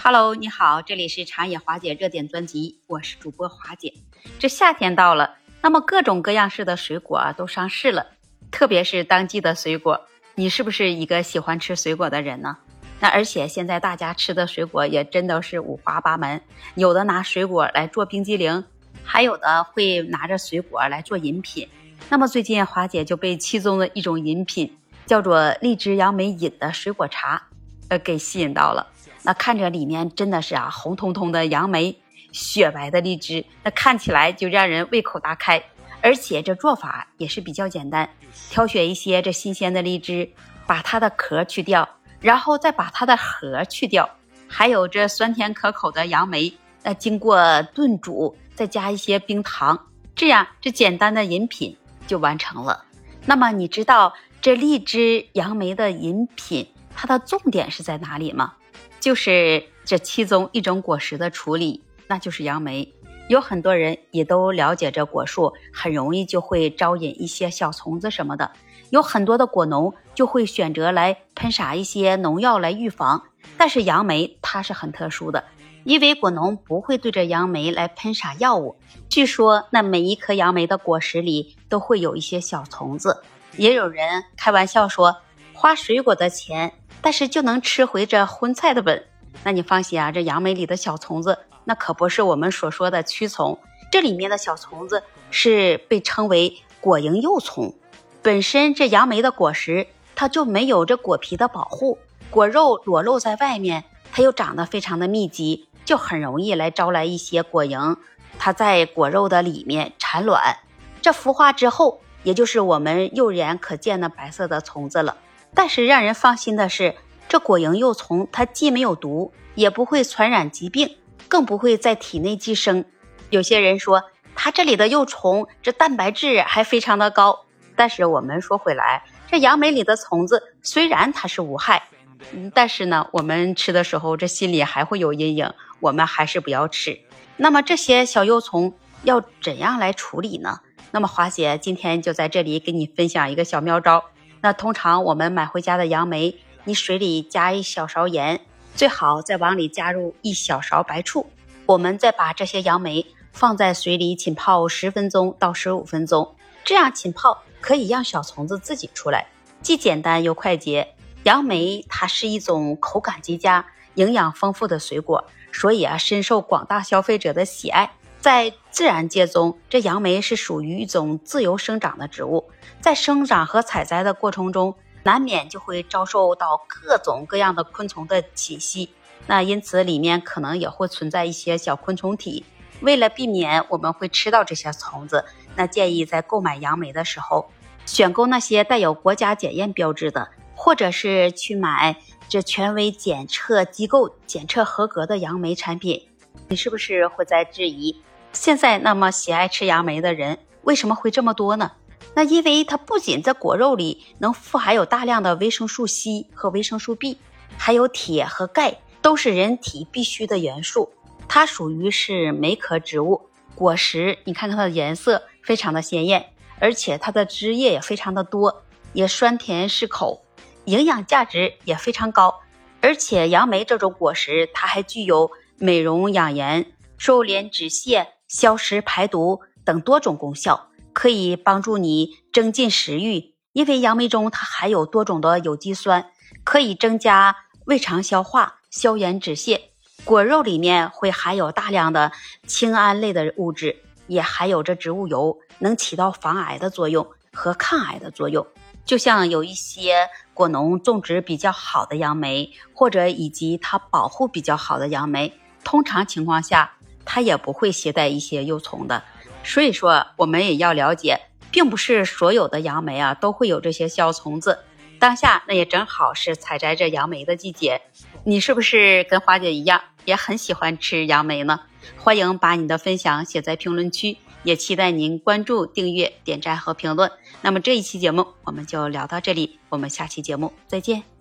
Hello，你好，这里是长野华姐热点专辑，我是主播华姐。这夏天到了，那么各种各样式的水果啊都上市了，特别是当季的水果，你是不是一个喜欢吃水果的人呢？那而且现在大家吃的水果也真的是五花八门，有的拿水果来做冰激凌，还有的会拿着水果来做饮品。那么最近华姐就被其中的一种饮品叫做荔枝杨梅饮的水果茶，呃，给吸引到了。那看着里面真的是啊，红彤彤的杨梅，雪白的荔枝，那看起来就让人胃口大开。而且这做法也是比较简单，挑选一些这新鲜的荔枝，把它的壳去掉。然后再把它的核去掉，还有这酸甜可口的杨梅，那经过炖煮，再加一些冰糖，这样这简单的饮品就完成了。那么你知道这荔枝杨梅的饮品它的重点是在哪里吗？就是这其中一种果实的处理，那就是杨梅。有很多人也都了解这果树很容易就会招引一些小虫子什么的。有很多的果农就会选择来喷洒一些农药来预防，但是杨梅它是很特殊的，因为果农不会对着杨梅来喷洒药物。据说那每一颗杨梅的果实里都会有一些小虫子，也有人开玩笑说花水果的钱，但是就能吃回这荤菜的本。那你放心啊，这杨梅里的小虫子那可不是我们所说的蛆虫，这里面的小虫子是被称为果蝇幼虫。本身这杨梅的果实，它就没有这果皮的保护，果肉裸露在外面，它又长得非常的密集，就很容易来招来一些果蝇，它在果肉的里面产卵，这孵化之后，也就是我们肉眼可见的白色的虫子了。但是让人放心的是，这果蝇幼虫它既没有毒，也不会传染疾病，更不会在体内寄生。有些人说，它这里的幼虫这蛋白质还非常的高。但是我们说回来，这杨梅里的虫子虽然它是无害，嗯，但是呢，我们吃的时候这心里还会有阴影，我们还是不要吃。那么这些小幼虫要怎样来处理呢？那么华姐今天就在这里给你分享一个小妙招。那通常我们买回家的杨梅，你水里加一小勺盐，最好再往里加入一小勺白醋，我们再把这些杨梅放在水里浸泡十分钟到十五分钟，这样浸泡。可以让小虫子自己出来，既简单又快捷。杨梅它是一种口感极佳、营养丰富的水果，所以啊深受广大消费者的喜爱。在自然界中，这杨梅是属于一种自由生长的植物，在生长和采摘的过程中，难免就会遭受到各种各样的昆虫的侵袭。那因此里面可能也会存在一些小昆虫体。为了避免我们会吃到这些虫子。那建议在购买杨梅的时候，选购那些带有国家检验标志的，或者是去买这权威检测机构检测合格的杨梅产品。你是不是会在质疑，现在那么喜爱吃杨梅的人为什么会这么多呢？那因为它不仅在果肉里能富含有大量的维生素 C 和维生素 B，还有铁和钙，都是人体必需的元素。它属于是梅科植物。果实，你看看它的颜色非常的鲜艳，而且它的汁液也非常的多，也酸甜适口，营养价值也非常高。而且杨梅这种果实，它还具有美容养颜、收敛止泻、消食排毒等多种功效，可以帮助你增进食欲。因为杨梅中它含有多种的有机酸，可以增加胃肠消化、消炎止泻。果肉里面会含有大量的氰胺类的物质，也含有着植物油，能起到防癌的作用和抗癌的作用。就像有一些果农种植比较好的杨梅，或者以及它保护比较好的杨梅，通常情况下它也不会携带一些幼虫的。所以说，我们也要了解，并不是所有的杨梅啊都会有这些小虫子。当下那也正好是采摘这杨梅的季节，你是不是跟花姐一样也很喜欢吃杨梅呢？欢迎把你的分享写在评论区，也期待您关注、订阅、点赞和评论。那么这一期节目我们就聊到这里，我们下期节目再见。